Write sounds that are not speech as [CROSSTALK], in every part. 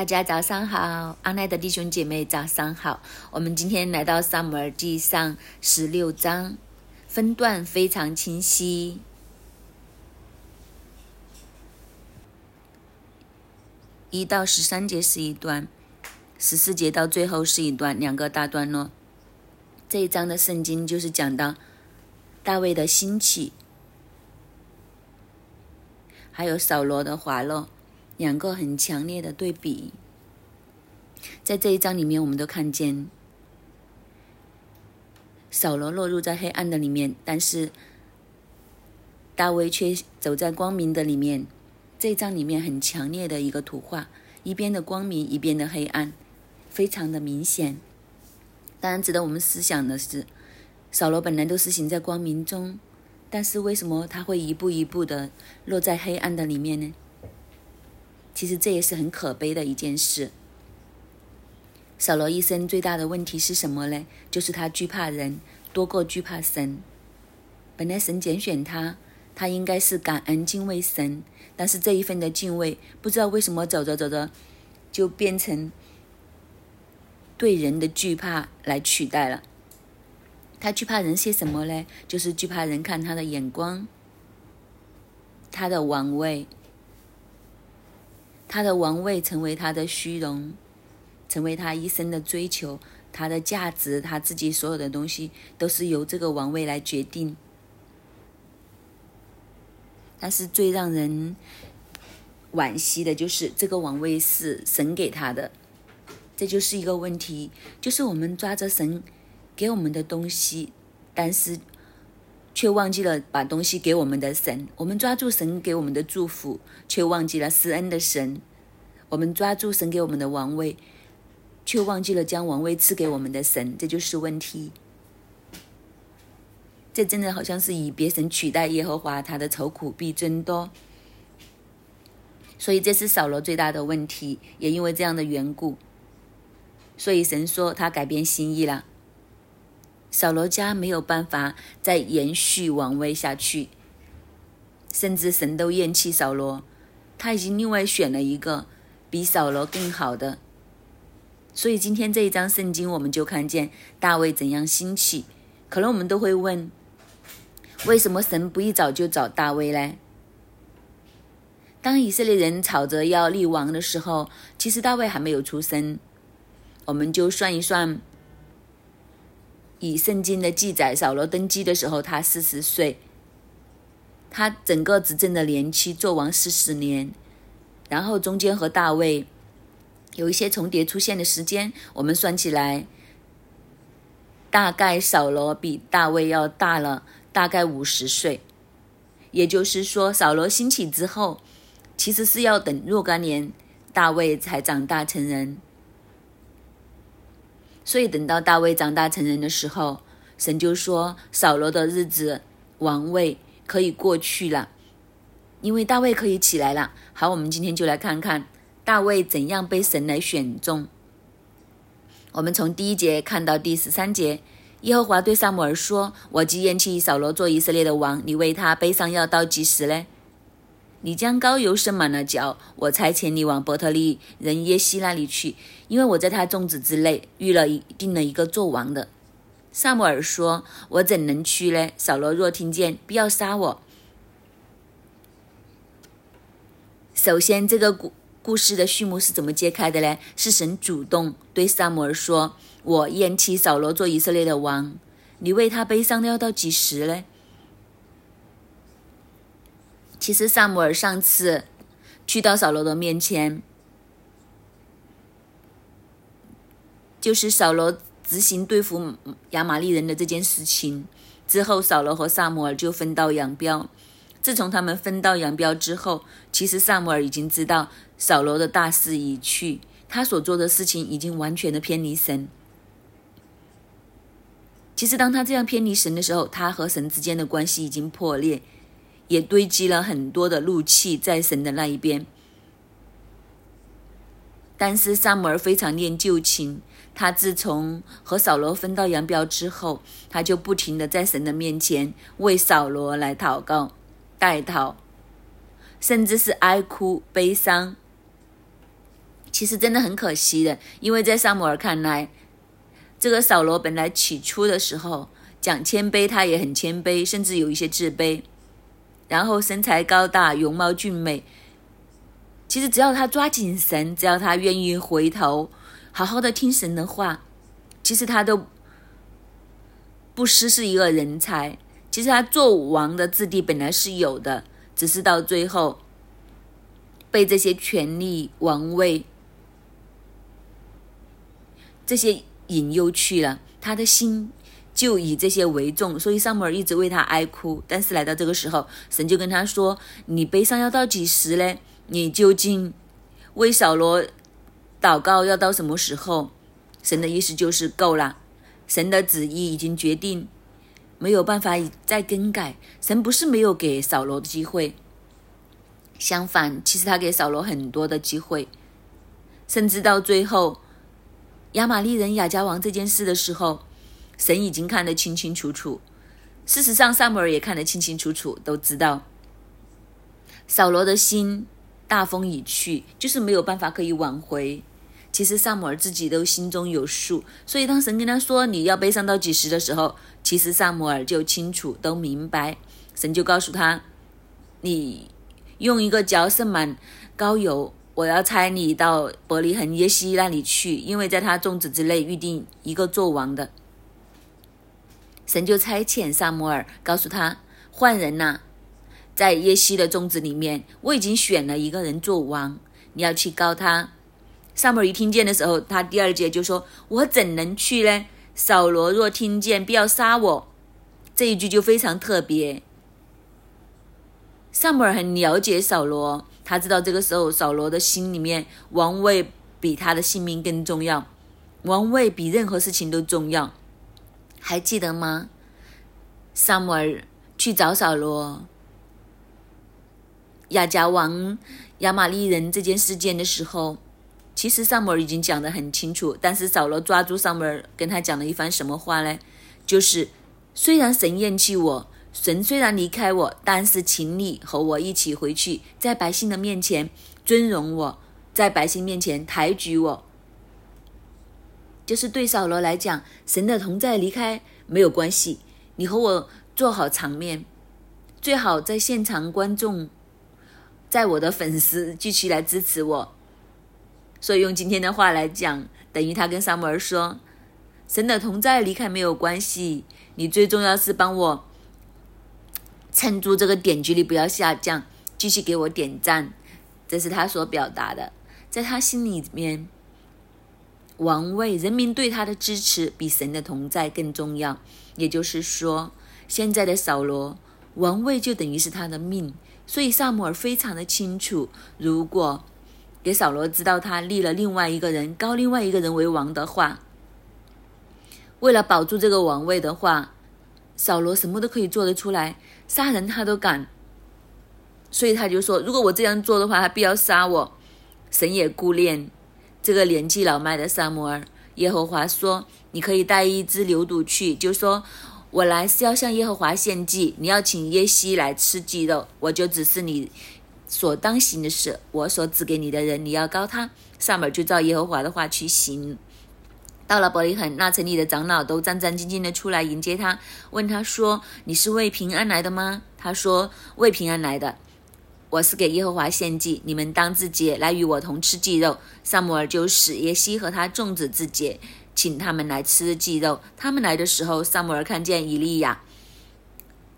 大家早上好，阿奈的弟兄姐妹早上好。我们今天来到萨姆尔记上十六章，分段非常清晰，一到十三节是一段，十四节到最后是一段，两个大段落。这一章的圣经就是讲到大卫的兴起，还有扫罗的滑落。两个很强烈的对比，在这一章里面，我们都看见扫罗落入在黑暗的里面，但是大卫却走在光明的里面。这一章里面很强烈的一个图画，一边的光明，一边的黑暗，非常的明显。当然，值得我们思想的是，扫罗本来都是行在光明中，但是为什么他会一步一步的落在黑暗的里面呢？其实这也是很可悲的一件事。扫罗一生最大的问题是什么呢？就是他惧怕人多过惧怕神。本来神拣选他，他应该是感恩敬畏神，但是这一份的敬畏，不知道为什么走着走着，就变成对人的惧怕来取代了。他惧怕人些什么呢？就是惧怕人看他的眼光，他的王位。他的王位成为他的虚荣，成为他一生的追求，他的价值，他自己所有的东西都是由这个王位来决定。但是最让人惋惜的就是这个王位是神给他的，这就是一个问题，就是我们抓着神给我们的东西，但是却忘记了把东西给我们的神。我们抓住神给我们的祝福。却忘记了施恩的神，我们抓住神给我们的王位，却忘记了将王位赐给我们的神，这就是问题。这真的好像是以别神取代耶和华，他的愁苦必增多。所以这是扫罗最大的问题，也因为这样的缘故，所以神说他改变心意了。扫罗家没有办法再延续王位下去，甚至神都厌弃扫罗。他已经另外选了一个比扫罗更好的，所以今天这一章圣经，我们就看见大卫怎样兴起。可能我们都会问，为什么神不一早就找大卫呢？当以色列人吵着要立王的时候，其实大卫还没有出生。我们就算一算，以圣经的记载，扫罗登基的时候，他四十岁。他整个执政的年期做完四十年，然后中间和大卫有一些重叠出现的时间，我们算起来，大概扫罗比大卫要大了大概五十岁，也就是说，扫罗兴起之后，其实是要等若干年，大卫才长大成人。所以等到大卫长大成人的时候，神就说扫罗的日子王位。可以过去了，因为大卫可以起来了。好，我们今天就来看看大卫怎样被神来选中。我们从第一节看到第十三节，耶和华对萨姆尔说：“我既厌弃扫罗做以色列的王，你为他悲伤要到几时呢？你将膏油盛满了脚，我差遣你往伯特利人耶西那里去，因为我在他众子之内遇了一定了一个做王的。”萨姆尔说：“我怎能去呢？扫罗若听见，必要杀我。”首先，这个故故事的序幕是怎么揭开的呢？是神主动对萨姆尔说：“我厌弃扫罗做以色列的王，你为他悲伤的要到几时呢？”其实，萨姆尔上次去到扫罗的面前，就是扫罗。执行对付亚玛利人的这件事情之后，扫罗和萨摩尔就分道扬镳。自从他们分道扬镳之后，其实萨摩尔已经知道扫罗的大势已去，他所做的事情已经完全的偏离神。其实，当他这样偏离神的时候，他和神之间的关系已经破裂，也堆积了很多的怒气在神的那一边。但是萨姆尔非常念旧情。他自从和扫罗分道扬镳之后，他就不停的在神的面前为扫罗来祷告、代祷，甚至是哀哭、悲伤。其实真的很可惜的，因为在萨姆尔看来，这个扫罗本来起初的时候讲谦卑，他也很谦卑，甚至有一些自卑，然后身材高大，容貌俊美。其实只要他抓紧神，只要他愿意回头，好好的听神的话，其实他都不失是一个人才。其实他做王的质地本来是有的，只是到最后被这些权力、王位。这些引诱去了，他的心就以这些为重，所以萨母尔一直为他哀哭。但是来到这个时候，神就跟他说：“你悲伤要到几时呢？你究竟为扫罗祷告要到什么时候？”神的意思就是够了，神的旨意已经决定，没有办法再更改。神不是没有给扫罗的机会，相反，其实他给扫罗很多的机会，甚至到最后。亚玛利人亚加王这件事的时候，神已经看得清清楚楚。事实上，萨姆尔也看得清清楚楚，都知道扫罗的心大风已去，就是没有办法可以挽回。其实萨姆尔自己都心中有数，所以当神跟他说你要悲伤到几时的时候，其实萨姆尔就清楚都明白。神就告诉他，你用一个嚼盛满膏油。我要差你到伯利恒耶西那里去，因为在他众子之内预定一个做王的。神就差遣萨摩尔告诉他换人呐，在耶西的宗子里面，我已经选了一个人做王，你要去告他。萨摩尔一听见的时候，他第二节就说：“我怎能去呢？扫罗若听见，必要杀我。”这一句就非常特别。萨摩尔很了解扫罗。他知道这个时候，扫罗的心里面王位比他的性命更重要，王位比任何事情都重要。还记得吗？萨姆尔去找扫罗，亚甲王亚玛利人这件事件的时候，其实萨姆尔已经讲得很清楚，但是扫罗抓住萨姆尔，跟他讲了一番什么话呢？就是虽然神厌弃我。神虽然离开我，但是请你和我一起回去，在百姓的面前尊荣我，在百姓面前抬举我。就是对扫罗来讲，神的同在离开没有关系，你和我做好场面，最好在现场观众，在我的粉丝聚起来支持我。所以用今天的话来讲，等于他跟萨母尔说，神的同在离开没有关系，你最重要是帮我。撑住这个点击率不要下降，继续给我点赞，这是他所表达的。在他心里面，王位、人民对他的支持比神的同在更重要。也就是说，现在的扫罗王位就等于是他的命。所以萨姆尔非常的清楚，如果给扫罗知道他立了另外一个人，高另外一个人为王的话，为了保住这个王位的话。扫罗什么都可以做得出来，杀人他都敢，所以他就说：“如果我这样做的话，他必要杀我。”神也顾念这个年纪老迈的萨摩尔。耶和华说：“你可以带一只牛犊去，就说我来是要向耶和华献祭，你要请耶西来吃鸡肉，我就指示你所当行的事。我所指给你的人，你要告他。”萨摩尔就照耶和华的话去行。到了伯利恒，那城里的长老都战战兢兢地出来迎接他，问他说：“你是为平安来的吗？”他说：“为平安来的，我是给耶和华献祭，你们当自己来与我同吃祭肉。”萨姆尔就使耶西和他众子自己，请他们来吃祭肉。他们来的时候，萨姆尔看见以利亚，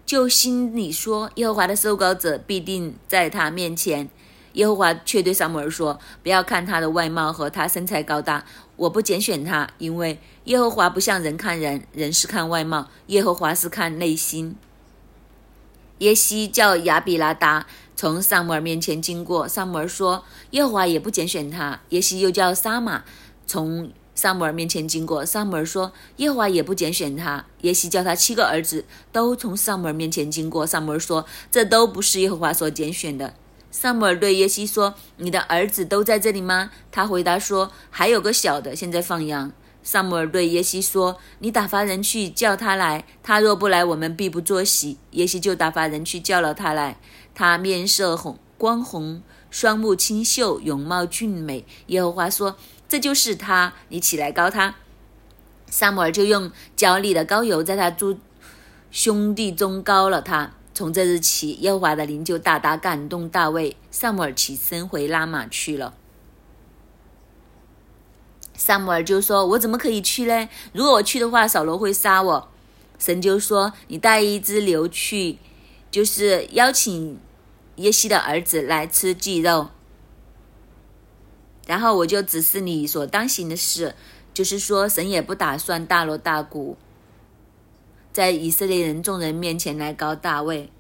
就心里说：“耶和华的受膏者必定在他面前。”耶和华却对萨姆尔说：“不要看他的外貌和他身材高大，我不拣选他，因为耶和华不像人看人，人是看外貌，耶和华是看内心。”耶西叫亚比拉达从萨姆尔面前经过，萨姆尔说：“耶和华也不拣选他。”耶西又叫撒玛从萨姆尔面前经过，萨姆尔说：“耶和华也不拣选他。”耶西叫他七个儿子都从萨姆尔面前经过，萨姆尔说：“这都不是耶和华所拣选的。”萨姆尔对耶西说：“你的儿子都在这里吗？”他回答说：“还有个小的，现在放羊。”萨姆尔对耶西说：“你打发人去叫他来。他若不来，我们必不作喜。”耶西就打发人去叫了他来。他面色红光红，双目清秀，容貌俊美。耶和华说：“这就是他，你起来膏他。”萨姆尔就用焦里的膏油在他诸兄弟中膏了他。从这日起，耶和华的灵就大大感动大卫。萨姆尔起身回拉玛去了。萨姆尔就说：“我怎么可以去呢？如果我去的话，扫罗会杀我。”神就说：“你带一只牛去，就是邀请耶西的儿子来吃祭肉。然后我就指示你所当行的事，就是说，神也不打算大锣大鼓，在以色列人众人面前来高大卫。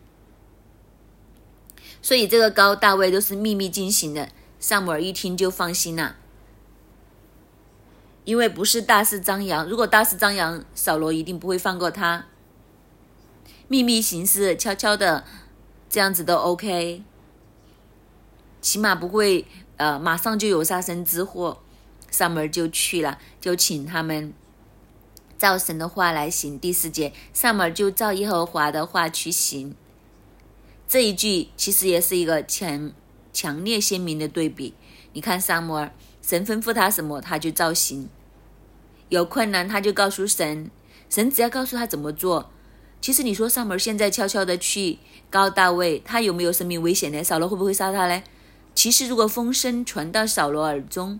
所以这个高大卫都是秘密进行的。萨姆尔一听就放心了。”因为不是大肆张扬，如果大肆张扬，扫罗一定不会放过他。秘密行事，悄悄的，这样子都 OK，起码不会呃马上就有杀身之祸。上门就去了，就请他们照神的话来行。第四节，上门就照耶和华的话去行。这一句其实也是一个强强烈鲜明的对比。你看，萨摩尔。神吩咐他什么，他就照行。有困难，他就告诉神，神只要告诉他怎么做。其实你说上门现在悄悄的去告大卫，他有没有生命危险呢？扫罗会不会杀他呢？其实如果风声传到扫罗耳中，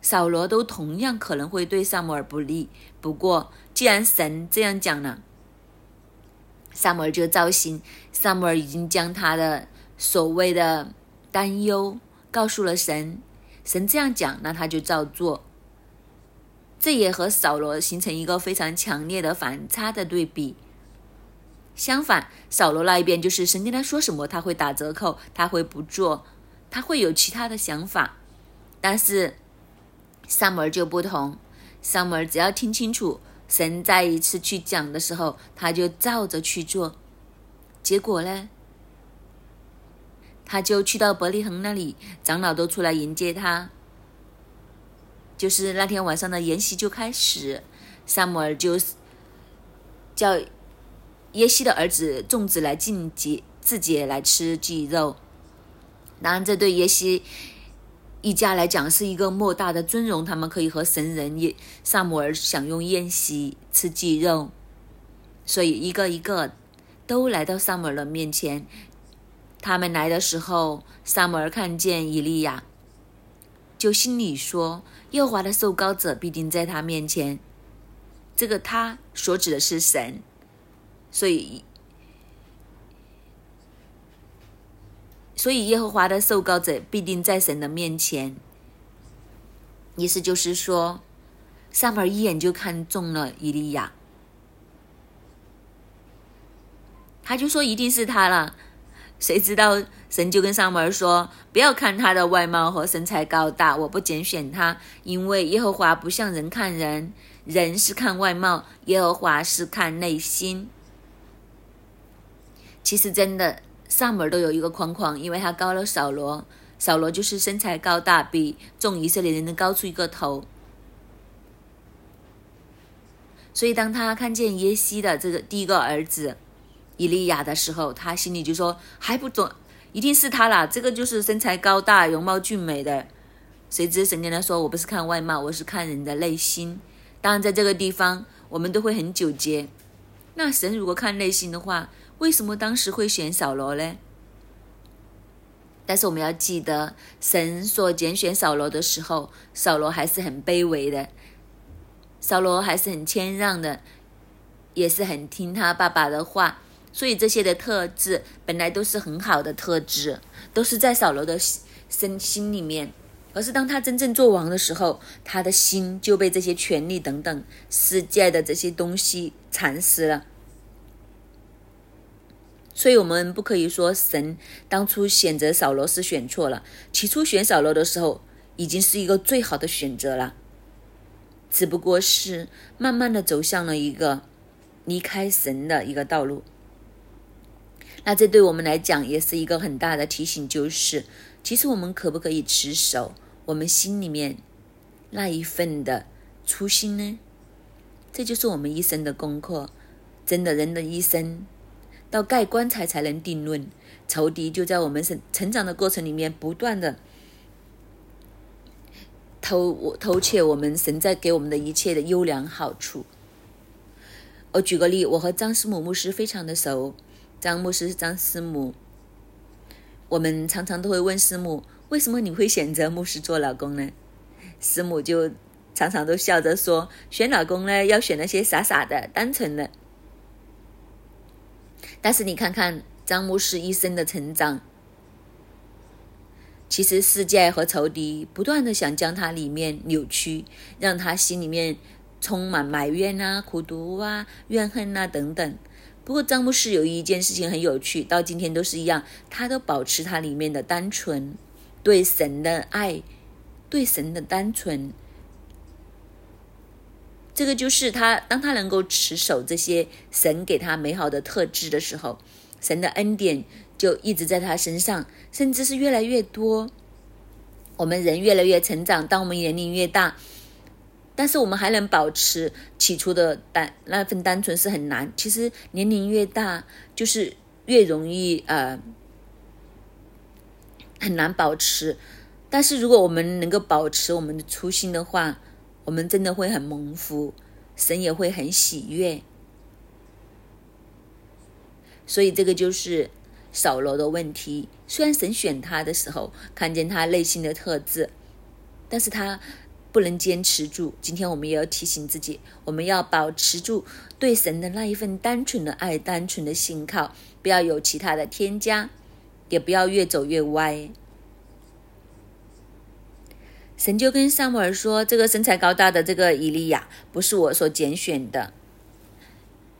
扫罗都同样可能会对萨摩尔不利。不过既然神这样讲了，萨摩尔就照行。萨摩尔已经将他的所谓的担忧告诉了神。神这样讲，那他就照做。这也和扫罗形成一个非常强烈的反差的对比。相反，扫罗那一边就是神跟他说什么，他会打折扣，他会不做，他会有其他的想法。但是萨摩尔就不同，萨摩尔只要听清楚神再一次去讲的时候，他就照着去做。结果呢？他就去到伯利恒那里，长老都出来迎接他。就是那天晚上的筵席就开始，萨姆尔就叫耶西的儿子众子来进节自己来吃鸡肉。当然，这对耶西一家来讲是一个莫大的尊荣，他们可以和神人耶萨姆尔享用宴席吃鸡肉，所以一个一个都来到萨姆尔的面前。他们来的时候，萨姆尔看见以利亚，就心里说：“耶和华的受膏者必定在他面前。”这个他所指的是神，所以，所以耶和华的受膏者必定在神的面前。意思就是说，萨姆尔一眼就看中了以利亚，他就说：“一定是他了。”谁知道神就跟萨母尔说：“不要看他的外貌和身材高大，我不拣选他，因为耶和华不像人看人，人是看外貌，耶和华是看内心。”其实真的，萨母尔都有一个框框，因为他高了扫罗，扫罗就是身材高大，比众以色列人能高出一个头。所以当他看见耶西的这个第一个儿子。以利亚的时候，他心里就说：“还不准，一定是他啦！这个就是身材高大、容貌俊美的。”谁知神跟他说：“我不是看外貌，我是看人的内心。”当然，在这个地方，我们都会很纠结。那神如果看内心的话，为什么当时会选扫罗呢？但是我们要记得，神所拣选扫罗的时候，扫罗还是很卑微的，扫罗还是很谦让的，也是很听他爸爸的话。所以这些的特质本来都是很好的特质，都是在扫罗的身心里面。可是当他真正做王的时候，他的心就被这些权力等等世界的这些东西蚕食了。所以我们不可以说神当初选择扫罗是选错了。起初选扫罗的时候，已经是一个最好的选择了，只不过是慢慢的走向了一个离开神的一个道路。那这对我们来讲也是一个很大的提醒，就是其实我们可不可以持守我们心里面那一份的初心呢？这就是我们一生的功课。真的，人的一生到盖棺材才能定论。仇敌就在我们成成长的过程里面不断的偷偷窃我们神在给我们的一切的优良好处。我举个例，我和张师母牧师非常的熟，张牧师是张师母，我们常常都会问师母，为什么你会选择牧师做老公呢？师母就常常都笑着说，选老公呢要选那些傻傻的、单纯的。但是你看看张牧师一生的成长，其实世界和仇敌不断的想将他里面扭曲，让他心里面。充满埋怨啊、苦毒啊、怨恨啊等等。不过张牧师有一件事情很有趣，到今天都是一样，他都保持他里面的单纯，对神的爱，对神的单纯。这个就是他，当他能够持守这些神给他美好的特质的时候，神的恩典就一直在他身上，甚至是越来越多。我们人越来越成长，当我们年龄越大。但是我们还能保持起初的单那份单纯是很难。其实年龄越大，就是越容易呃很难保持。但是如果我们能够保持我们的初心的话，我们真的会很蒙福，神也会很喜悦。所以这个就是扫罗的问题。虽然神选他的时候看见他内心的特质，但是他。不能坚持住。今天我们也要提醒自己，我们要保持住对神的那一份单纯的爱、单纯的信靠，不要有其他的添加，也不要越走越歪。神就跟萨姆尔说：“这个身材高大的这个以利亚不是我所拣选的。”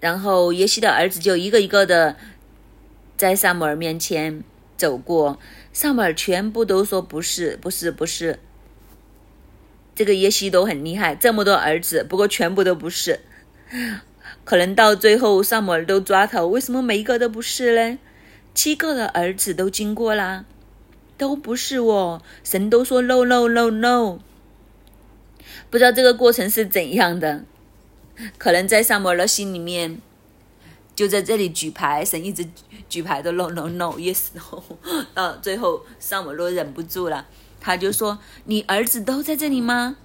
然后耶西的儿子就一个一个的在萨姆尔面前走过，萨姆尔全部都说：“不是，不是，不是。”这个耶西都很厉害，这么多儿子，不过全部都不是。可能到最后，萨摩尔都抓头，为什么每一个都不是呢？七个的儿子都经过啦，都不是我。神都说 no no no no。不知道这个过程是怎样的？可能在萨摩尔的心里面，就在这里举牌，神一直举牌的 no no no yes no。到最后，萨摩尔忍不住了。他就说：“你儿子都在这里吗？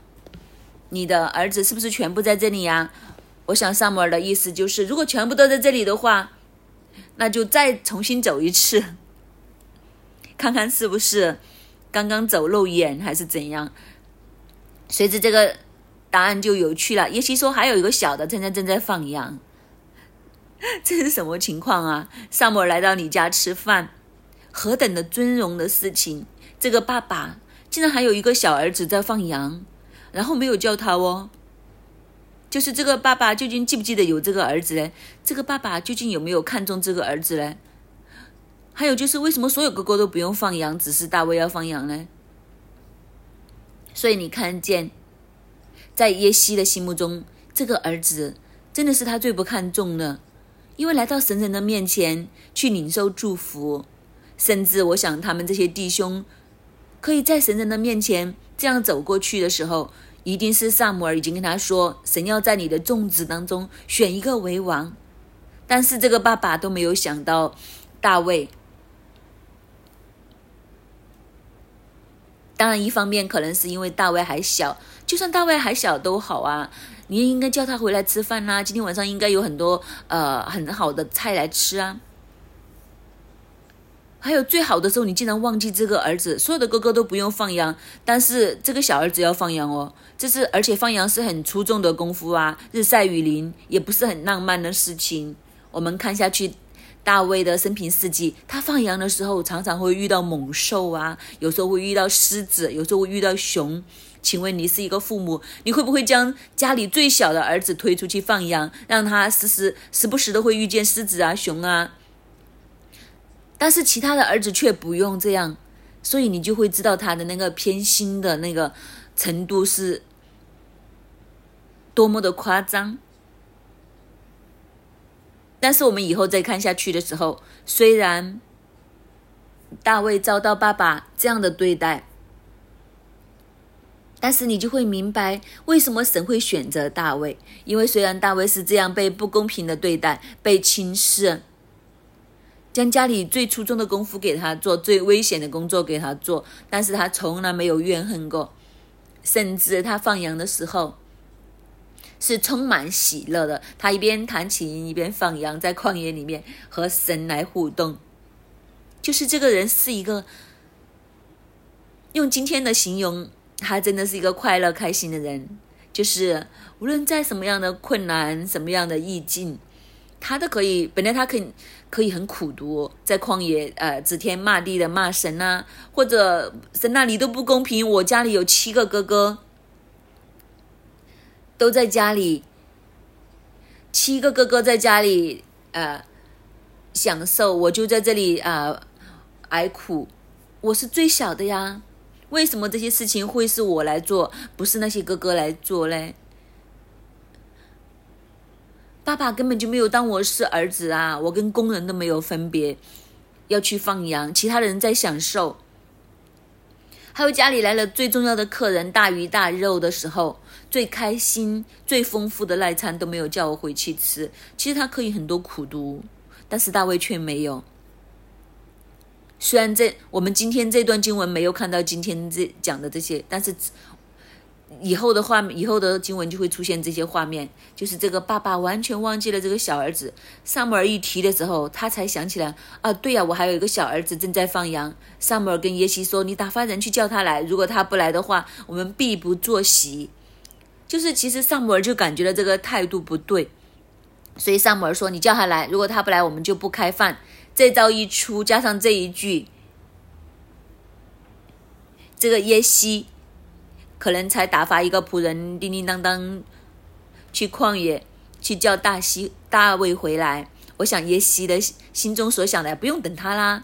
你的儿子是不是全部在这里呀？”我想萨摩尔的意思就是，如果全部都在这里的话，那就再重新走一次，看看是不是刚刚走漏眼还是怎样。随着这个答案就有趣了。耶西说：“还有一个小的，正在正在放羊，[LAUGHS] 这是什么情况啊？”萨摩来到你家吃饭，何等的尊荣的事情！这个爸爸。竟然还有一个小儿子在放羊，然后没有叫他哦。就是这个爸爸究竟记不记得有这个儿子呢？这个爸爸究竟有没有看中这个儿子呢？还有就是为什么所有哥哥都不用放羊，只是大卫要放羊呢？所以你看见，在耶西的心目中，这个儿子真的是他最不看重的，因为来到神人的面前去领受祝福，甚至我想他们这些弟兄。可以在神人的面前这样走过去的时候，一定是萨姆尔已经跟他说，神要在你的众子当中选一个为王。但是这个爸爸都没有想到大卫。当然，一方面可能是因为大卫还小，就算大卫还小都好啊，你也应该叫他回来吃饭啦。今天晚上应该有很多呃很好的菜来吃啊。还有最好的时候，你竟然忘记这个儿子。所有的哥哥都不用放羊，但是这个小儿子要放羊哦。这是而且放羊是很出众的功夫啊，日晒雨淋也不是很浪漫的事情。我们看下去，大卫的生平事迹，他放羊的时候常常会遇到猛兽啊，有时候会遇到狮子，有时候会遇到熊。请问你是一个父母，你会不会将家里最小的儿子推出去放羊，让他时时时不时的会遇见狮子啊、熊啊？但是其他的儿子却不用这样，所以你就会知道他的那个偏心的那个程度是多么的夸张。但是我们以后再看下去的时候，虽然大卫遭到爸爸这样的对待，但是你就会明白为什么神会选择大卫，因为虽然大卫是这样被不公平的对待、被轻视。将家里最出众的功夫给他做，最危险的工作给他做，但是他从来没有怨恨过，甚至他放羊的时候是充满喜乐的。他一边弹琴一边放羊，在旷野里面和神来互动。就是这个人是一个，用今天的形容，他真的是一个快乐开心的人。就是无论在什么样的困难、什么样的意境，他都可以。本来他可以可以很苦读，在旷野呃指天骂地的骂神啊，或者神那里都不公平。我家里有七个哥哥，都在家里，七个哥哥在家里呃享受，我就在这里啊挨苦。我是最小的呀。为什么这些事情会是我来做，不是那些哥哥来做嘞？爸爸根本就没有当我是儿子啊！我跟工人都没有分别，要去放羊，其他人在享受。还有家里来了最重要的客人，大鱼大肉的时候，最开心、最丰富的赖餐都没有叫我回去吃。其实他可以很多苦读，但是大卫却没有。虽然这我们今天这段经文没有看到今天这讲的这些，但是以后的画面，以后的经文就会出现这些画面，就是这个爸爸完全忘记了这个小儿子。萨姆尔一提的时候，他才想起来啊，对呀，我还有一个小儿子正在放羊。萨姆尔跟耶西说：“你打发人去叫他来，如果他不来的话，我们必不坐席。”就是其实萨姆尔就感觉到这个态度不对，所以萨姆尔说：“你叫他来，如果他不来，我们就不开饭。”这招一出，加上这一句，这个耶西可能才打发一个仆人叮叮当当去旷野去叫大西大卫回来。我想耶西的心中所想的，不用等他啦，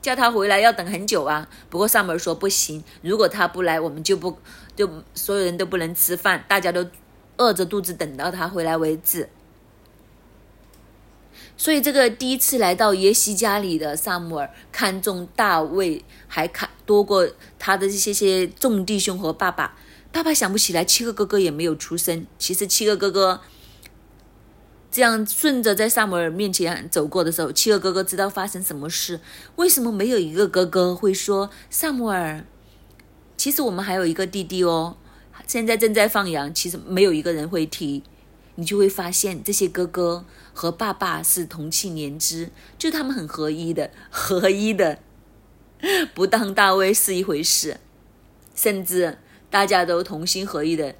叫他回来要等很久啊。不过萨姆尔说不行，如果他不来，我们就不就所有人都不能吃饭，大家都饿着肚子等到他回来为止。所以，这个第一次来到耶西家里的萨姆尔，看中大卫，还看多过他的这些些众弟兄和爸爸。爸爸想不起来，七个哥哥也没有出生。其实，七个哥哥这样顺着在萨姆尔面前走过的时候，七个哥哥知道发生什么事。为什么没有一个哥哥会说：“萨姆尔，其实我们还有一个弟弟哦，现在正在放羊。”其实没有一个人会提。你就会发现，这些哥哥和爸爸是同气连枝，就他们很合一的，[LAUGHS] 合一的，[LAUGHS] 不当大卫是一回事，甚至大家都同心合意的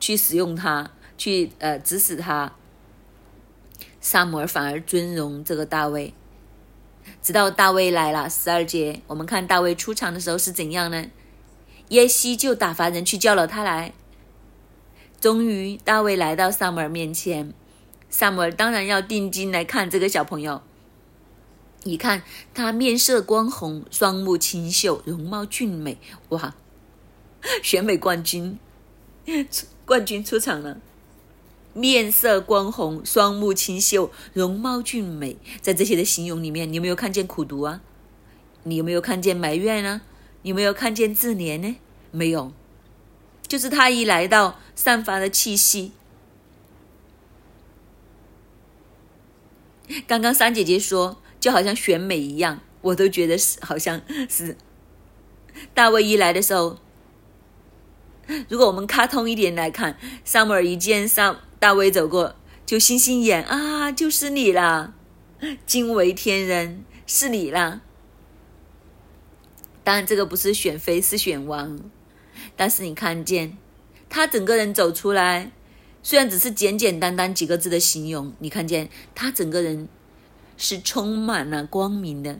去使用他，去呃指使他。萨姆尔反而尊荣这个大卫，直到大卫来了十二节，我们看大卫出场的时候是怎样呢？耶西就打发人去叫了他来。终于，大卫来到萨姆尔面前。萨姆尔当然要定睛来看这个小朋友。一看他面色光红，双目清秀，容貌俊美。哇，选美冠军，冠军出场了。面色光红，双目清秀，容貌俊美。在这些的形容里面，你有没有看见苦读啊？你有没有看见埋怨呢？有没有看见自怜呢？没有。就是他一来到，散发的气息。刚刚三姐姐说，就好像选美一样，我都觉得是，好像 [LAUGHS] 是。大卫一来的时候，如果我们卡通一点来看，萨姆尔一见萨大卫走过，就星星眼啊，就是你啦，惊为天人，是你啦。当然，这个不是选妃，是选王。但是你看见他整个人走出来，虽然只是简简单单几个字的形容，你看见他整个人是充满了光明的，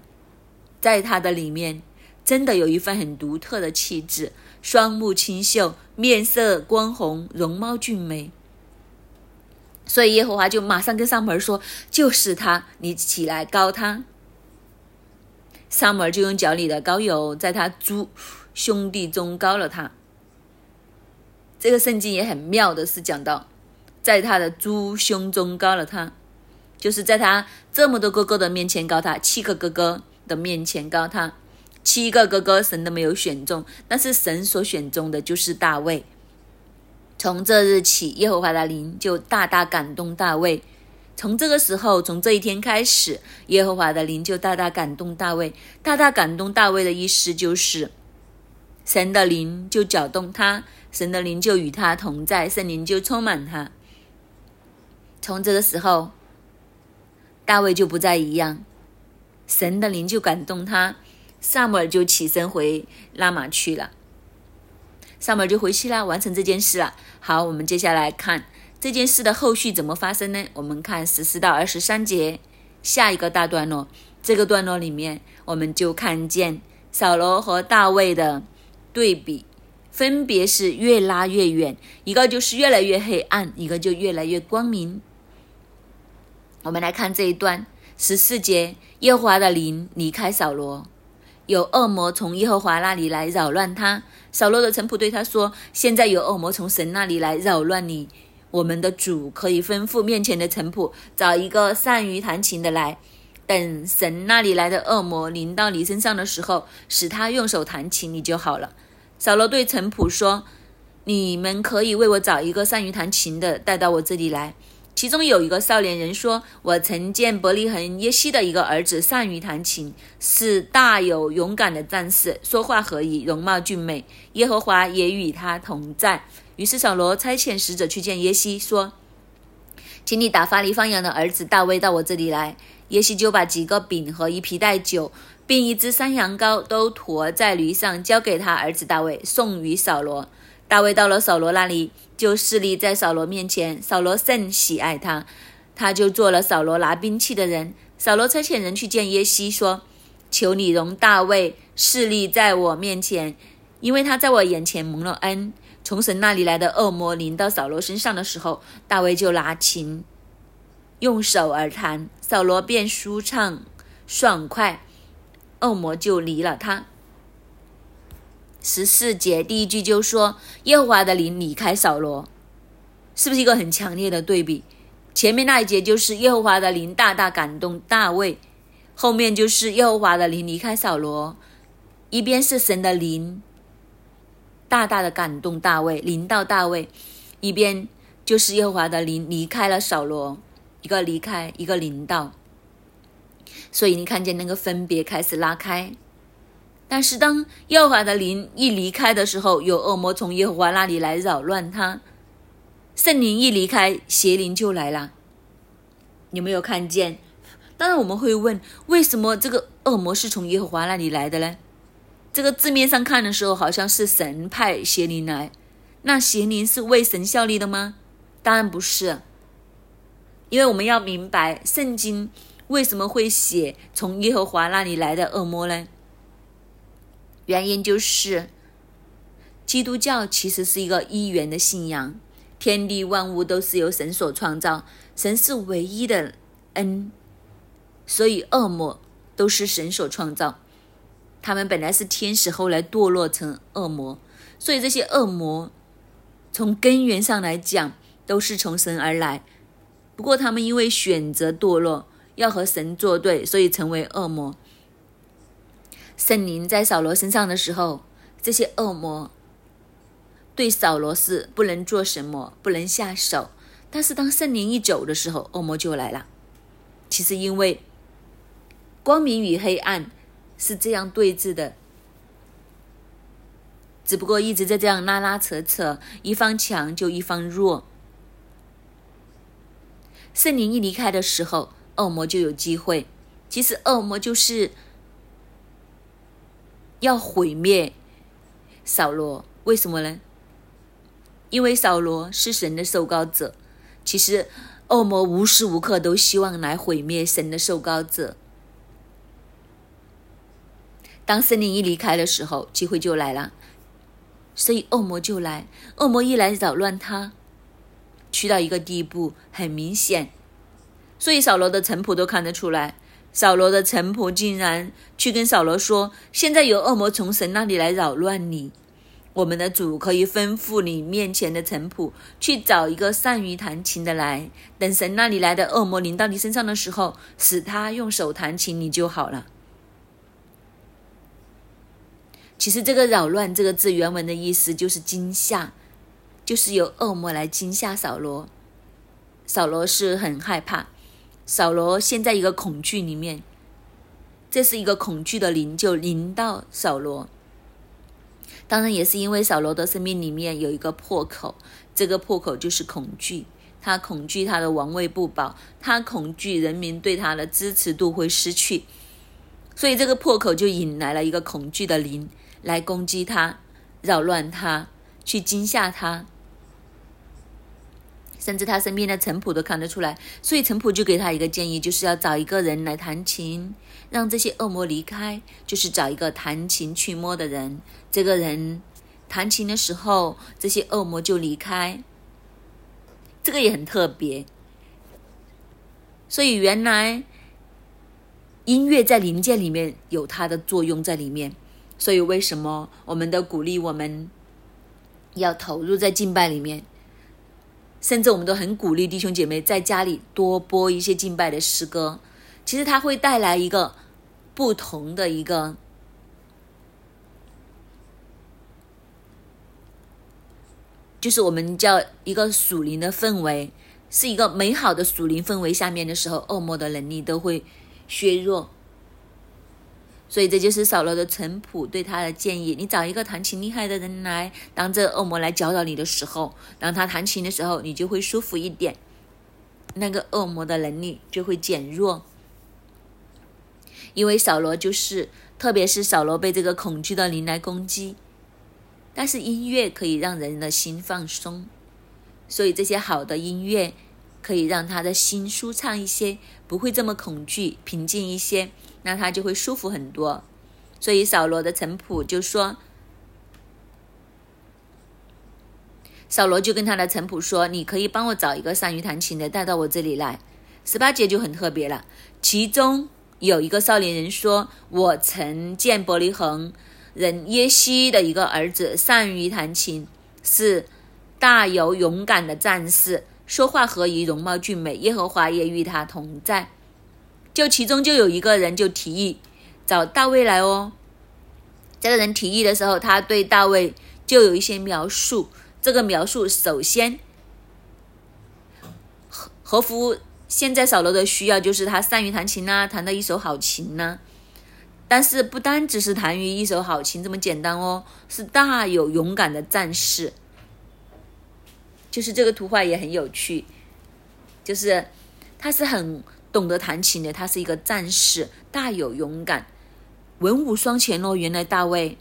在他的里面真的有一份很独特的气质，双目清秀，面色光红，容貌俊美。所以耶和华就马上跟上门说：“就是他，你起来膏他。”萨姆尔就用脚里的膏油在他诸兄弟中膏了他。这个圣经也很妙的是讲到，在他的诸兄中高了他，就是在他这么多哥哥的面前高他，七个哥哥的面前高他，七个哥哥神都没有选中，但是神所选中的就是大卫。从这日起，耶和华的灵就大大感动大卫，从这个时候，从这一天开始，耶和华的灵就大大感动大卫。大大感动大卫的意思就是，神的灵就搅动他，神的灵就与他同在，圣灵就充满他。从这个时候，大卫就不再一样，神的灵就感动他，萨姆尔就起身回拉玛去了。萨姆尔就回去了，完成这件事了。好，我们接下来看。这件事的后续怎么发生呢？我们看十四到二十三节下一个大段落。这个段落里面，我们就看见扫罗和大卫的对比，分别是越拉越远，一个就是越来越黑暗，一个就越来越光明。我们来看这一段十四节：耶和华的灵离开扫罗，有恶魔从耶和华那里来扰乱他。扫罗的臣仆对他说：“现在有恶魔从神那里来扰乱你。”我们的主可以吩咐面前的臣仆找一个善于弹琴的来，等神那里来的恶魔临到你身上的时候，使他用手弹琴，你就好了。扫罗对臣仆说：“你们可以为我找一个善于弹琴的带到我这里来。”其中有一个少年人说：“我曾见伯利恒耶西的一个儿子善于弹琴，是大有勇敢的战士，说话和宜，容貌俊美。耶和华也与他同在。”于是扫罗差遣使者去见耶西，说：“请你打发离放羊的儿子大卫到我这里来。”耶西就把几个饼和一皮带酒，并一只山羊羔都驮在驴上，交给他儿子大卫，送与扫罗。大卫到了扫罗那里，就侍立在扫罗面前。扫罗甚喜爱他，他就做了扫罗拿兵器的人。扫罗差遣人去见耶西，说：“求你容大卫侍立在我面前，因为他在我眼前蒙了恩。”从神那里来的恶魔临到扫罗身上的时候，大卫就拿琴，用手而弹，扫罗便舒畅爽快，恶魔就离了他。十四节第一句就说耶和华的灵离开扫罗，是不是一个很强烈的对比？前面那一节就是耶和华的灵大大感动大卫，后面就是耶和华的灵离开扫罗，一边是神的灵。大大的感动大卫，临到大卫，一边就是耶和华的灵离开了扫罗，一个离开，一个临到，所以你看见那个分别开始拉开。但是当耶和华的灵一离开的时候，有恶魔从耶和华那里来扰乱他，圣灵一离开，邪灵就来了。有没有看见？当然我们会问，为什么这个恶魔是从耶和华那里来的呢？这个字面上看的时候，好像是神派邪灵来，那邪灵是为神效力的吗？当然不是，因为我们要明白圣经为什么会写从耶和华那里来的恶魔呢？原因就是基督教其实是一个一元的信仰，天地万物都是由神所创造，神是唯一的恩，所以恶魔都是神所创造。他们本来是天使，后来堕落成恶魔，所以这些恶魔从根源上来讲都是从神而来。不过他们因为选择堕落，要和神作对，所以成为恶魔。圣灵在扫罗身上的时候，这些恶魔对扫罗是不能做什么，不能下手。但是当圣灵一走的时候，恶魔就来了。其实因为光明与黑暗。是这样对峙的，只不过一直在这样拉拉扯扯，一方强就一方弱。圣灵一离开的时候，恶魔就有机会。其实恶魔就是要毁灭扫罗，为什么呢？因为扫罗是神的受膏者。其实恶魔无时无刻都希望来毁灭神的受膏者。当森林一离开的时候，机会就来了，所以恶魔就来。恶魔一来扰乱他，去到一个地步，很明显。所以扫罗的臣仆都看得出来，扫罗的臣仆竟然去跟扫罗说：“现在有恶魔从神那里来扰乱你，我们的主可以吩咐你面前的臣仆去找一个善于弹琴的来，等神那里来的恶魔临到你身上的时候，使他用手弹琴，你就好了。”其实这个“扰乱”这个字原文的意思就是惊吓，就是由恶魔来惊吓扫罗。扫罗是很害怕，扫罗陷在一个恐惧里面，这是一个恐惧的灵，就临到扫罗。当然，也是因为扫罗的生命里面有一个破口，这个破口就是恐惧。他恐惧他的王位不保，他恐惧人民对他的支持度会失去，所以这个破口就引来了一个恐惧的灵来攻击他、扰乱他、去惊吓他。甚至他身边的陈普都看得出来，所以陈普就给他一个建议，就是要找一个人来弹琴，让这些恶魔离开，就是找一个弹琴驱魔的人。这个人弹琴的时候，这些恶魔就离开。这个也很特别。所以原来音乐在灵界里面有它的作用在里面。所以为什么我们的鼓励我们要投入在敬拜里面？甚至我们都很鼓励弟兄姐妹在家里多播一些敬拜的诗歌，其实它会带来一个不同的一个，就是我们叫一个属灵的氛围，是一个美好的属灵氛围下面的时候，恶魔的能力都会削弱。所以这就是扫罗的淳朴对他的建议：你找一个弹琴厉害的人来，当这恶魔来搅扰你的时候，当他弹琴的时候，你就会舒服一点，那个恶魔的能力就会减弱。因为扫罗就是，特别是扫罗被这个恐惧的灵来攻击，但是音乐可以让人的心放松，所以这些好的音乐可以让他的心舒畅一些，不会这么恐惧，平静一些。那他就会舒服很多，所以扫罗的臣仆就说：“扫罗就跟他的臣仆说，你可以帮我找一个善于弹琴的带到我这里来。”十八节就很特别了，其中有一个少年人说：“我曾见伯利恒人耶西的一个儿子善于弹琴，是大有勇敢的战士，说话和宜，容貌俊美，耶和华也与他同在。”就其中就有一个人就提议找大卫来哦。这个人提议的时候，他对大卫就有一些描述。这个描述首先和和服现在扫罗的需要，就是他善于弹琴呐，弹的一手好琴呐。但是不单只是弹于一手好琴这么简单哦，是大有勇敢的战士。就是这个图画也很有趣，就是他是很。懂得弹琴的，他是一个战士，大有勇敢，文武双全哦。原来大卫，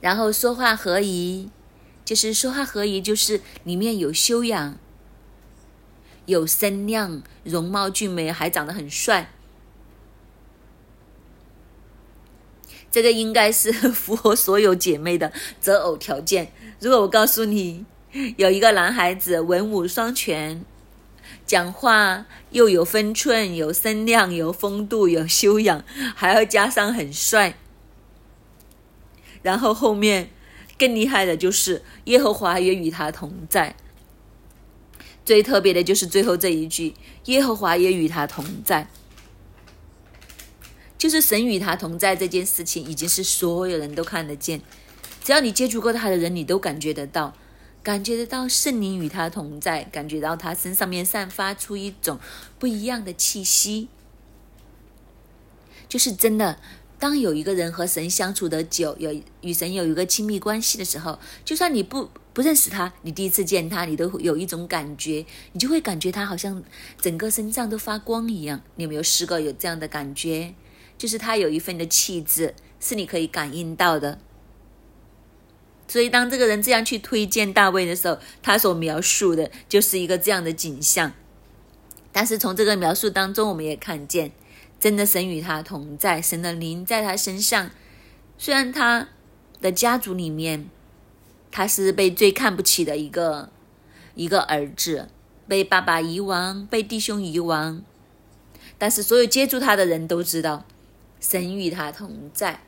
然后说话合宜，就是说话合宜，就是里面有修养，有身量，容貌俊美，还长得很帅。这个应该是符合所有姐妹的择偶条件。如果我告诉你，有一个男孩子文武双全。讲话又有分寸，有声量，有风度，有修养，还要加上很帅。然后后面更厉害的就是耶和华也与他同在。最特别的就是最后这一句：耶和华也与他同在。就是神与他同在这件事情，已经是所有人都看得见。只要你接触过他的人，你都感觉得到。感觉得到圣灵与他同在，感觉到他身上面散发出一种不一样的气息，就是真的。当有一个人和神相处的久，有与神有一个亲密关系的时候，就算你不不认识他，你第一次见他，你都有一种感觉，你就会感觉他好像整个身上都发光一样。你有没有试过有这样的感觉？就是他有一份的气质，是你可以感应到的。所以，当这个人这样去推荐大卫的时候，他所描述的就是一个这样的景象。但是从这个描述当中，我们也看见，真的神与他同在，神的灵在他身上。虽然他的家族里面，他是被最看不起的一个一个儿子，被爸爸遗忘，被弟兄遗忘，但是所有接触他的人都知道，神与他同在。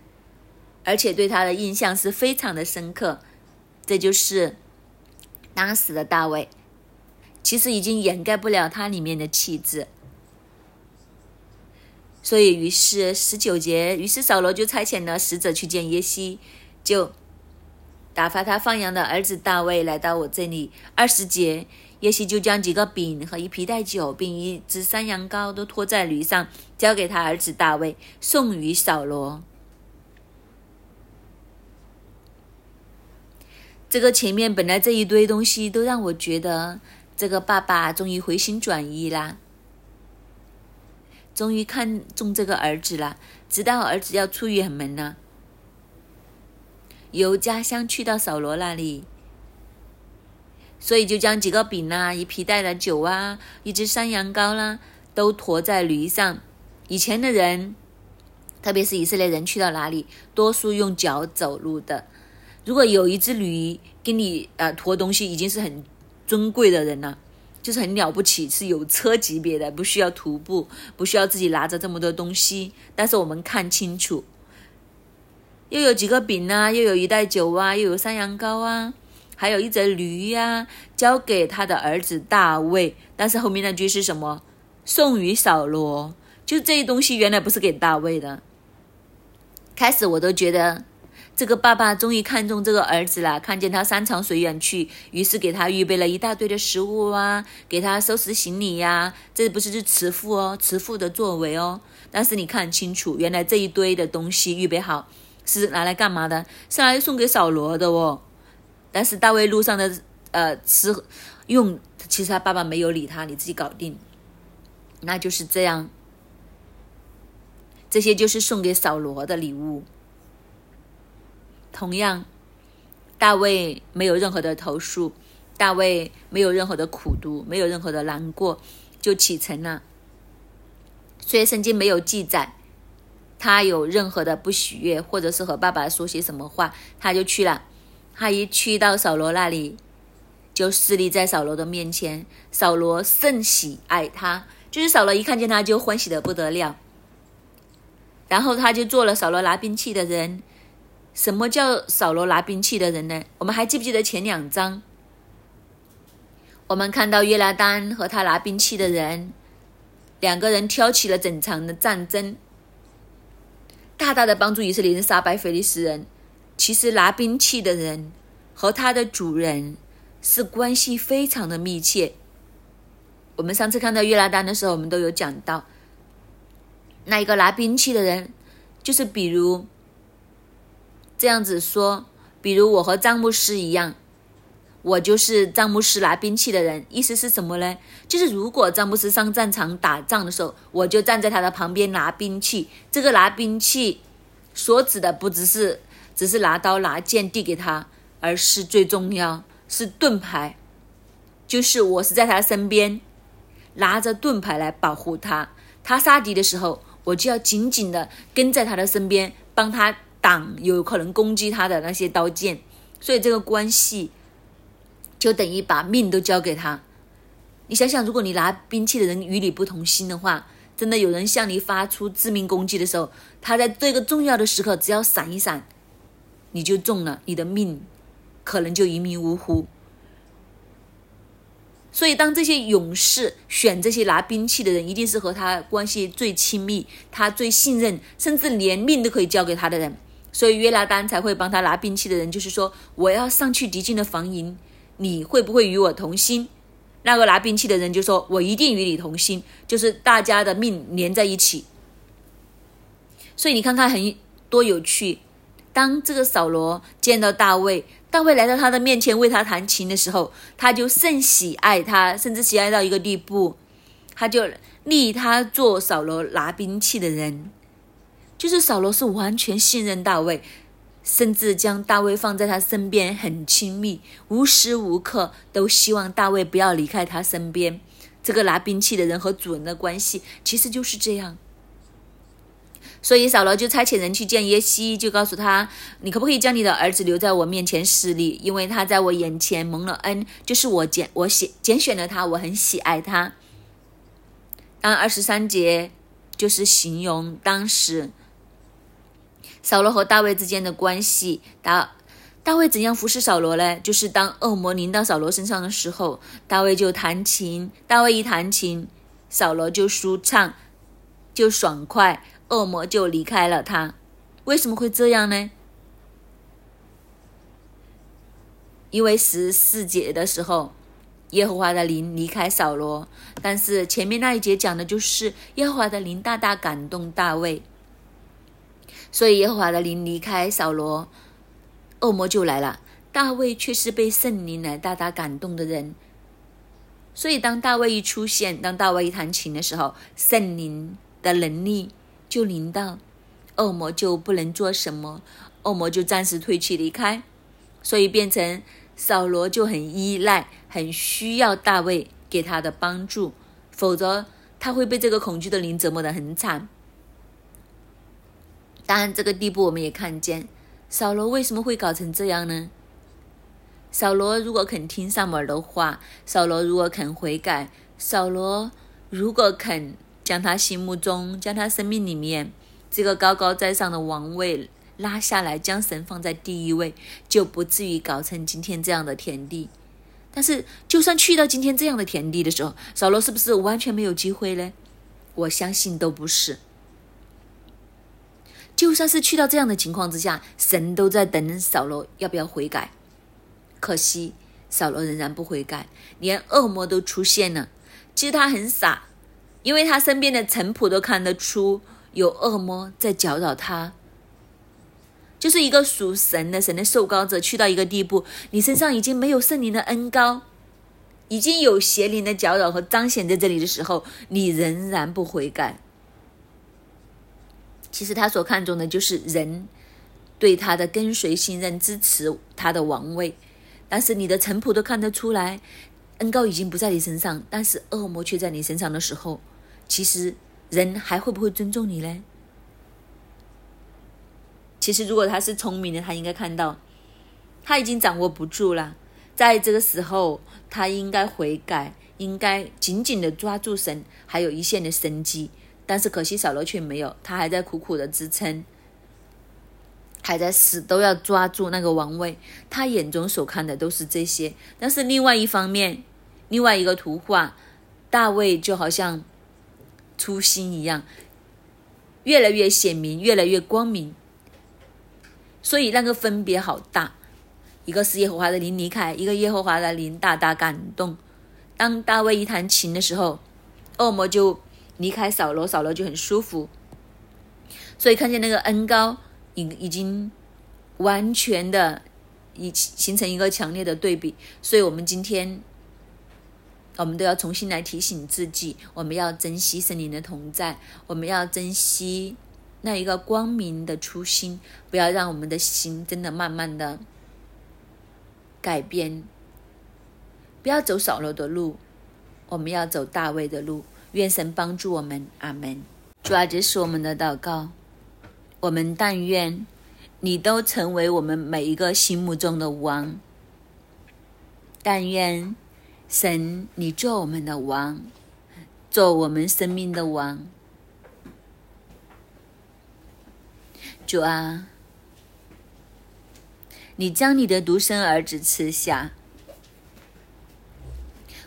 而且对他的印象是非常的深刻，这就是当时的大卫，其实已经掩盖不了他里面的气质。所以，于是十九节，于是扫罗就差遣了使者去见耶西，就打发他放羊的儿子大卫来到我这里。二十节，耶西就将几个饼和一皮带酒，并一只山羊羔都拖在驴上，交给他儿子大卫，送于扫罗。这个前面本来这一堆东西都让我觉得，这个爸爸终于回心转意啦，终于看中这个儿子了，知道儿子要出远门了，由家乡去到扫罗那里。所以就将几个饼啊、一皮带的酒啊、一只山羊羔啦，都驮在驴上。以前的人，特别是以色列人，去到哪里，多数用脚走路的。如果有一只驴给你呃驮东西，已经是很尊贵的人了，就是很了不起，是有车级别的，不需要徒步，不需要自己拿着这么多东西。但是我们看清楚，又有几个饼啊，又有一袋酒啊，又有山羊羔啊。还有一只驴呀，交给他的儿子大卫。但是后面那句是什么？送与扫罗。就这些东西原来不是给大卫的。开始我都觉得，这个爸爸终于看中这个儿子了，看见他山长水远去，于是给他预备了一大堆的食物啊，给他收拾行李呀。这不是是慈父哦，慈父的作为哦。但是你看清楚，原来这一堆的东西预备好是拿来干嘛的？是拿来送给扫罗的哦。但是大卫路上的呃吃用，其实他爸爸没有理他，你自己搞定。那就是这样，这些就是送给扫罗的礼物。同样，大卫没有任何的投诉，大卫没有任何的苦读，没有任何的难过，就启程了。所以圣经没有记载他有任何的不喜悦，或者是和爸爸说些什么话，他就去了。他一去到扫罗那里，就侍立在扫罗的面前。扫罗甚喜爱他，就是扫罗一看见他就欢喜的不得了。然后他就做了扫罗拿兵器的人。什么叫扫罗拿兵器的人呢？我们还记不记得前两章？我们看到约拿丹和他拿兵器的人，两个人挑起了整场的战争，大大的帮助以色列人杀败非利士人。其实拿兵器的人和他的主人是关系非常的密切。我们上次看到约拿丹的时候，我们都有讲到，那一个拿兵器的人，就是比如这样子说，比如我和张牧师一样，我就是张牧师拿兵器的人。意思是什么呢？就是如果张牧师上战场打仗的时候，我就站在他的旁边拿兵器。这个拿兵器所指的不只是。只是拿刀拿剑递给他，而是最重要是盾牌，就是我是在他身边，拿着盾牌来保护他。他杀敌的时候，我就要紧紧的跟在他的身边，帮他挡有可能攻击他的那些刀剑。所以这个关系就等于把命都交给他。你想想，如果你拿兵器的人与你不同心的话，真的有人向你发出致命攻击的时候，他在这个重要的时刻只要闪一闪。你就中了，你的命可能就一命呜呼。所以，当这些勇士选这些拿兵器的人，一定是和他关系最亲密、他最信任，甚至连命都可以交给他的人。所以，约拿丹才会帮他拿兵器的人，就是说，我要上去敌军的防营，你会不会与我同心？那个拿兵器的人就说：“我一定与你同心。”就是大家的命连在一起。所以，你看看很多有趣。当这个扫罗见到大卫，大卫来到他的面前为他弹琴的时候，他就甚喜爱他，甚至喜爱到一个地步，他就立他做扫罗拿兵器的人。就是扫罗是完全信任大卫，甚至将大卫放在他身边很亲密，无时无刻都希望大卫不要离开他身边。这个拿兵器的人和主人的关系其实就是这样。所以扫罗就差遣人去见耶西，就告诉他：“你可不可以将你的儿子留在我面前侍立？因为他在我眼前蒙了恩，就是我拣我选拣选了他，我很喜爱他。”当二十三节就是形容当时扫罗和大卫之间的关系。大大卫怎样服侍扫罗呢？就是当恶魔临到扫罗身上的时候，大卫就弹琴。大卫一弹琴，扫罗就舒畅，就爽快。恶魔就离开了他，为什么会这样呢？因为十四节的时候，耶和华的灵离开扫罗，但是前面那一节讲的就是耶和华的灵大大感动大卫，所以耶和华的灵离开扫罗，恶魔就来了。大卫却是被圣灵来大大感动的人，所以当大卫一出现，当大卫一弹琴的时候，圣灵的能力就临到，恶魔就不能做什么，恶魔就暂时退去离开，所以变成扫罗就很依赖，很需要大卫给他的帮助，否则他会被这个恐惧的灵折磨得很惨。当然，这个地步我们也看见，扫罗为什么会搞成这样呢？扫罗如果肯听萨摩尔的话，扫罗如果肯悔改，扫罗如果肯将他心目中、将他生命里面这个高高在上的王位拉下来，将神放在第一位，就不至于搞成今天这样的田地。但是，就算去到今天这样的田地的时候，扫罗是不是完全没有机会呢？我相信都不是。就算是去到这样的情况之下，神都在等扫罗要不要悔改。可惜，扫罗仍然不悔改，连恶魔都出现了。其实他很傻，因为他身边的臣仆都看得出有恶魔在搅扰他。就是一个属神的神的受膏者，去到一个地步，你身上已经没有圣灵的恩膏，已经有邪灵的搅扰和彰显在这里的时候，你仍然不悔改。其实他所看重的就是人对他的跟随、信任、支持他的王位。但是你的臣仆都看得出来，恩高已经不在你身上，但是恶魔却在你身上的时候，其实人还会不会尊重你呢？其实如果他是聪明的，他应该看到他已经掌握不住了，在这个时候他应该悔改，应该紧紧的抓住神还有一线的生机。但是可惜扫罗却没有，他还在苦苦的支撑。还在死都要抓住那个王位，他眼中所看的都是这些。但是另外一方面，另外一个图画，大卫就好像初心一样，越来越显明，越来越光明。所以那个分别好大，一个是耶和华的灵离开，一个耶和华的灵大大感动。当大卫一弹琴的时候，恶魔就离开扫罗，扫罗就很舒服。所以看见那个恩高。已已经完全的已形成一个强烈的对比，所以，我们今天我们都要重新来提醒自己，我们要珍惜圣灵的同在，我们要珍惜那一个光明的初心，不要让我们的心真的慢慢的改变，不要走扫罗的路，我们要走大卫的路。愿神帮助我们，阿门。主啊，这是我们的祷告。我们但愿你都成为我们每一个心目中的王。但愿神你做我们的王，做我们生命的王。主啊，你将你的独生儿子赐下，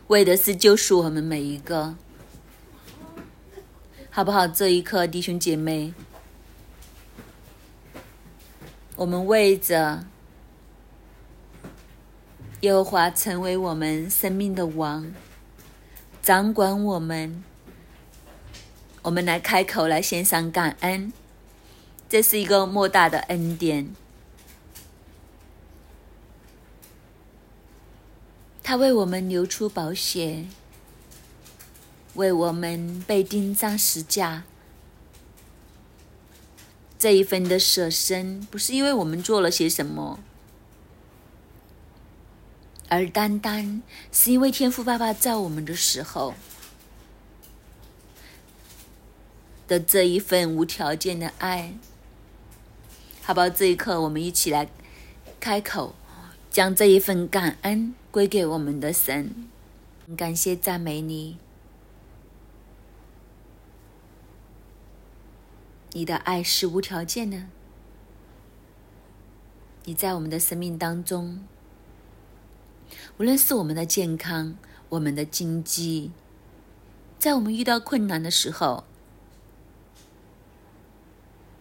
为的是救赎我们每一个，好不好？这一刻，弟兄姐妹。我们为着耶和华成为我们生命的王，掌管我们，我们来开口来献上感恩，这是一个莫大的恩典。他为我们流出宝血，为我们被钉上石架。这一份的舍身，不是因为我们做了些什么，而单单是因为天父爸爸造我们的时候的这一份无条件的爱。好不好？这一刻，我们一起来开口，将这一份感恩归给我们的神，感谢赞美你。你的爱是无条件的，你在我们的生命当中，无论是我们的健康、我们的经济，在我们遇到困难的时候，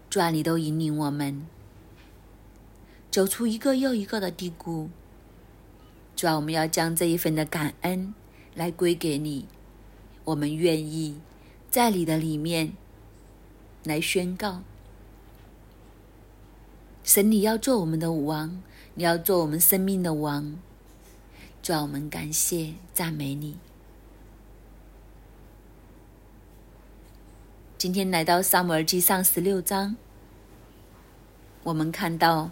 主啊，你都引领我们走出一个又一个的低谷。主要我们要将这一份的感恩来归给你，我们愿意在你的里面来宣告。神，你要做我们的王，你要做我们生命的王。主要我们感谢赞美你。今天来到《萨姆耳记上》十六章，我们看到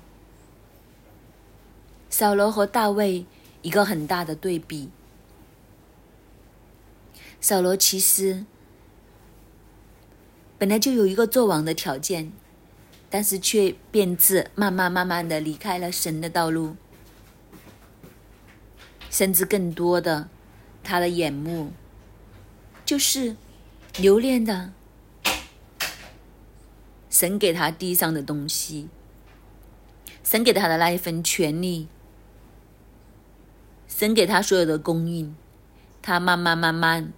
扫罗和大卫一个很大的对比。扫罗其实本来就有一个做王的条件。但是却变质，慢慢慢慢的离开了神的道路，甚至更多的，他的眼目就是留恋的神给他地上的东西，神给他的那一份权利，神给他所有的供应，他慢慢慢慢。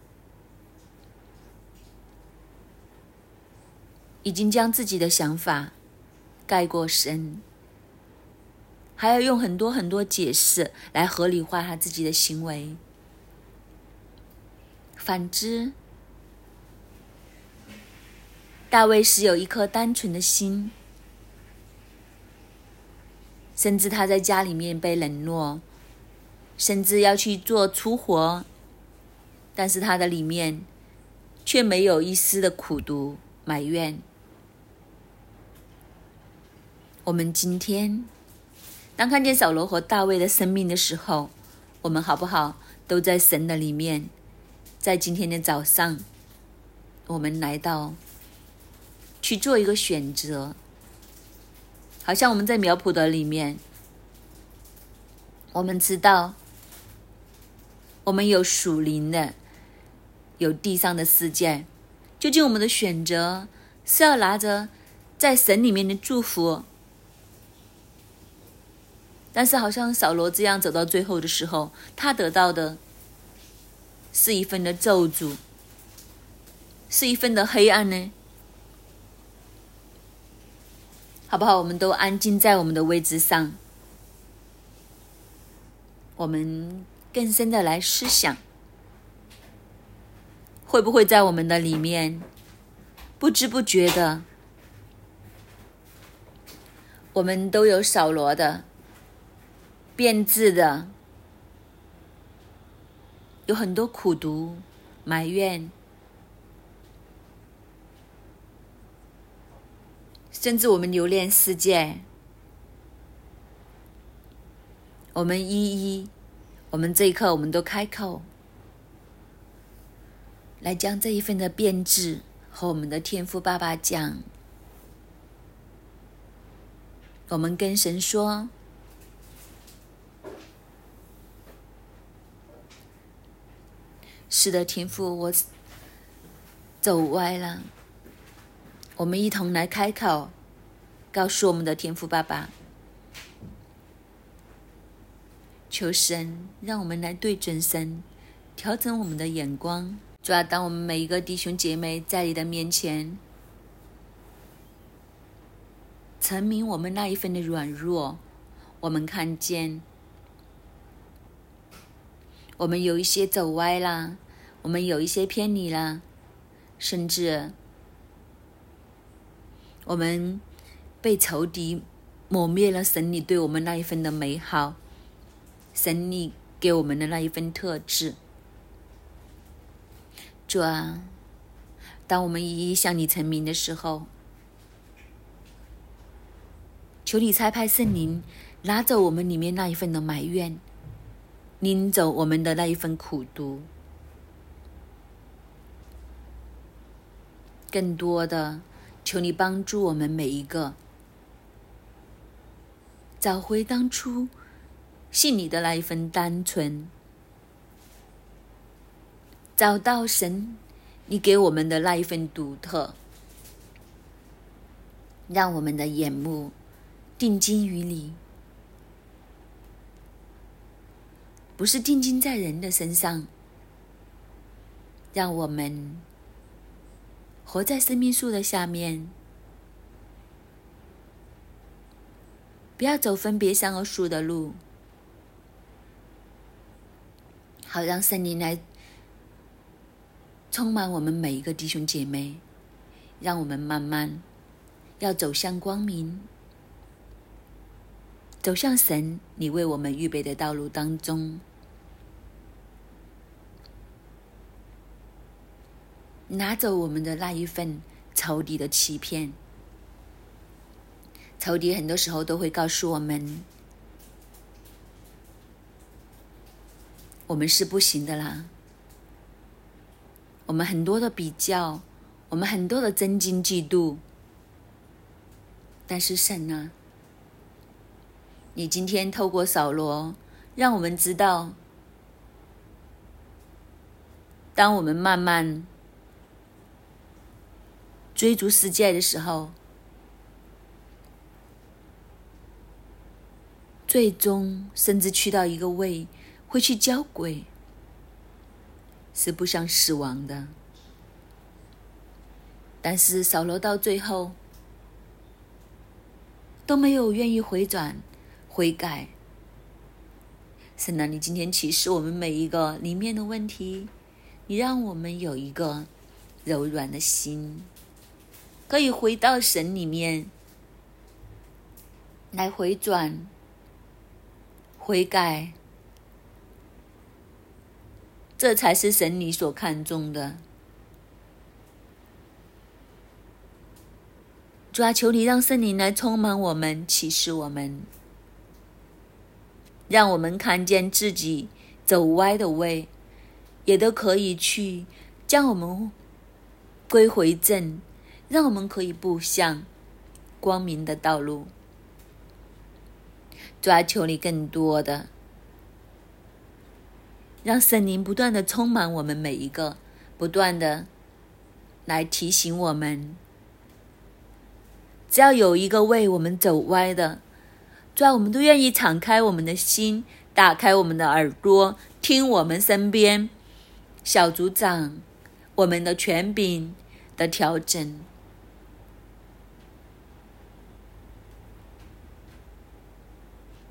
已经将自己的想法。盖过神，还要用很多很多解释来合理化他自己的行为。反之，大卫是有一颗单纯的心，甚至他在家里面被冷落，甚至要去做粗活，但是他的里面却没有一丝的苦毒埋怨。我们今天当看见扫罗和大卫的生命的时候，我们好不好都在神的里面？在今天的早上，我们来到去做一个选择，好像我们在苗圃的里面，我们知道我们有属灵的，有地上的世界，究竟我们的选择是要拿着在神里面的祝福？但是，好像扫罗这样走到最后的时候，他得到的是一份的咒诅，是一份的黑暗呢？好不好？我们都安静在我们的位置上，我们更深的来思想，会不会在我们的里面不知不觉的，我们都有扫罗的。变质的，有很多苦读、埋怨，甚至我们留恋世界。我们一一，我们这一刻，我们都开口，来将这一份的变质和我们的天赋爸爸讲。我们跟神说。是的，天父，我走歪了。我们一同来开口，告诉我们的天父爸爸，求神让我们来对准神，调整我们的眼光。主要当我们每一个弟兄姐妹在你的面前，证明我们那一份的软弱，我们看见。我们有一些走歪啦，我们有一些偏离啦，甚至我们被仇敌抹灭了神你对我们那一份的美好，神你给我们的那一份特质。主啊，当我们一一向你成名的时候，求你差派圣灵拿走我们里面那一份的埋怨。拎走我们的那一份苦毒，更多的求你帮助我们每一个，找回当初信你的那一份单纯，找到神你给我们的那一份独特，让我们的眼目定睛于你。不是定睛在人的身上，让我们活在生命树的下面，不要走分别善恶树的路，好让圣灵来充满我们每一个弟兄姐妹，让我们慢慢要走向光明，走向神你为我们预备的道路当中，拿走我们的那一份仇敌的欺骗。仇敌很多时候都会告诉我们。我们是不行的啦。我们很多的比较，我们很多的增斤嫉妒，但是神呢？你今天透过扫罗，让我们知道，当我们慢慢追逐世界的时候，最终甚至去到一个位。会去交鬼，是不想死亡的。但是扫罗到最后都没有愿意回转、悔改。神啊，你今天启示我们每一个里面的问题，你让我们有一个柔软的心，可以回到神里面来回转、悔改。这才是神你所看重的。主啊，求你让圣灵来充满我们，启示我们，让我们看见自己走歪的位，也都可以去将我们归回正，让我们可以步向光明的道路。抓，求你更多的。让圣灵不断的充满我们每一个，不断的来提醒我们。只要有一个为我们走歪的，只要我们都愿意敞开我们的心，打开我们的耳朵，听我们身边小组长、我们的权柄的调整，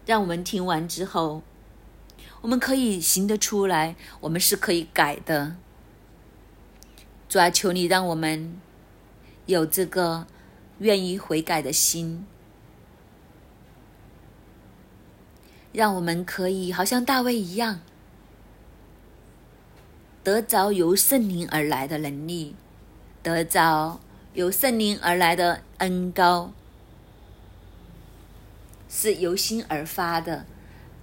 让我们听完之后。我们可以行得出来，我们是可以改的。主啊，求你让我们有这个愿意悔改的心，让我们可以好像大卫一样，得着由圣灵而来的能力，得着由圣灵而来的恩高，是由心而发的。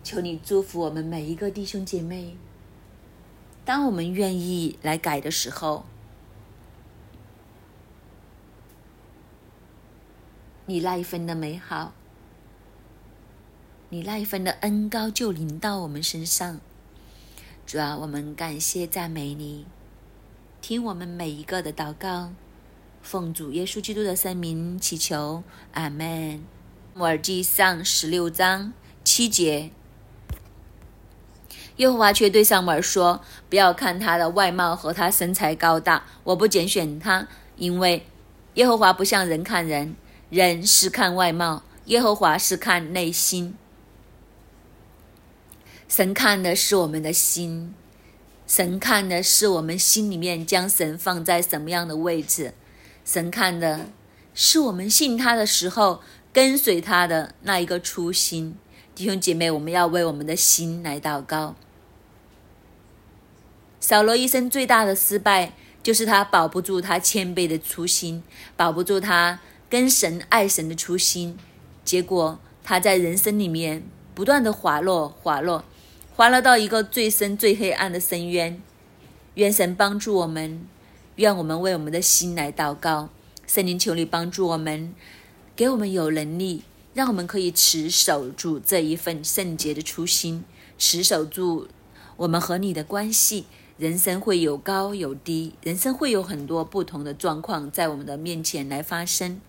求你祝福我们每一个弟兄姐妹。当我们愿意来改的时候，你那一份的美好，你那一份的恩高就临到我们身上。主啊，我们感谢赞美你，听我们每一个的祷告，奉主耶稣基督的圣名祈求，阿门。摩尔记上十六章七节。耶和华却对萨母尔说：“不要看他的外貌和他身材高大，我不拣选他，因为耶和华不像人看人，人是看外貌，耶和华是看内心。神看的是我们的心，神看的是我们心里面将神放在什么样的位置，神看的是我们信他的时候跟随他的那一个初心。弟兄姐妹，我们要为我们的心来祷告。”扫罗一生最大的失败，就是他保不住他谦卑的初心，保不住他跟神爱神的初心，结果他在人生里面不断的滑落，滑落，滑落到一个最深最黑暗的深渊。愿神帮助我们，愿我们为我们的心来祷告，圣灵求你帮助我们，给我们有能力，让我们可以持守住这一份圣洁的初心，持守住我们和你的关系。人生会有高有低，人生会有很多不同的状况在我们的面前来发生。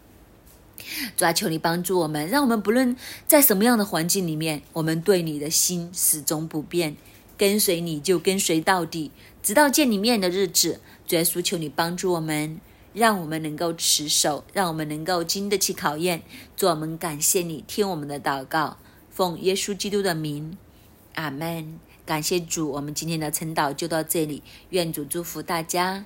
主啊，求你帮助我们，让我们不论在什么样的环境里面，我们对你的心始终不变，跟随你就跟随到底，直到见你面的日子。主耶稣，求你帮助我们，让我们能够持守，让我们能够经得起考验。主，我们感谢你，听我们的祷告，奉耶稣基督的名，阿门。感谢主，我们今天的晨祷就到这里，愿主祝福大家。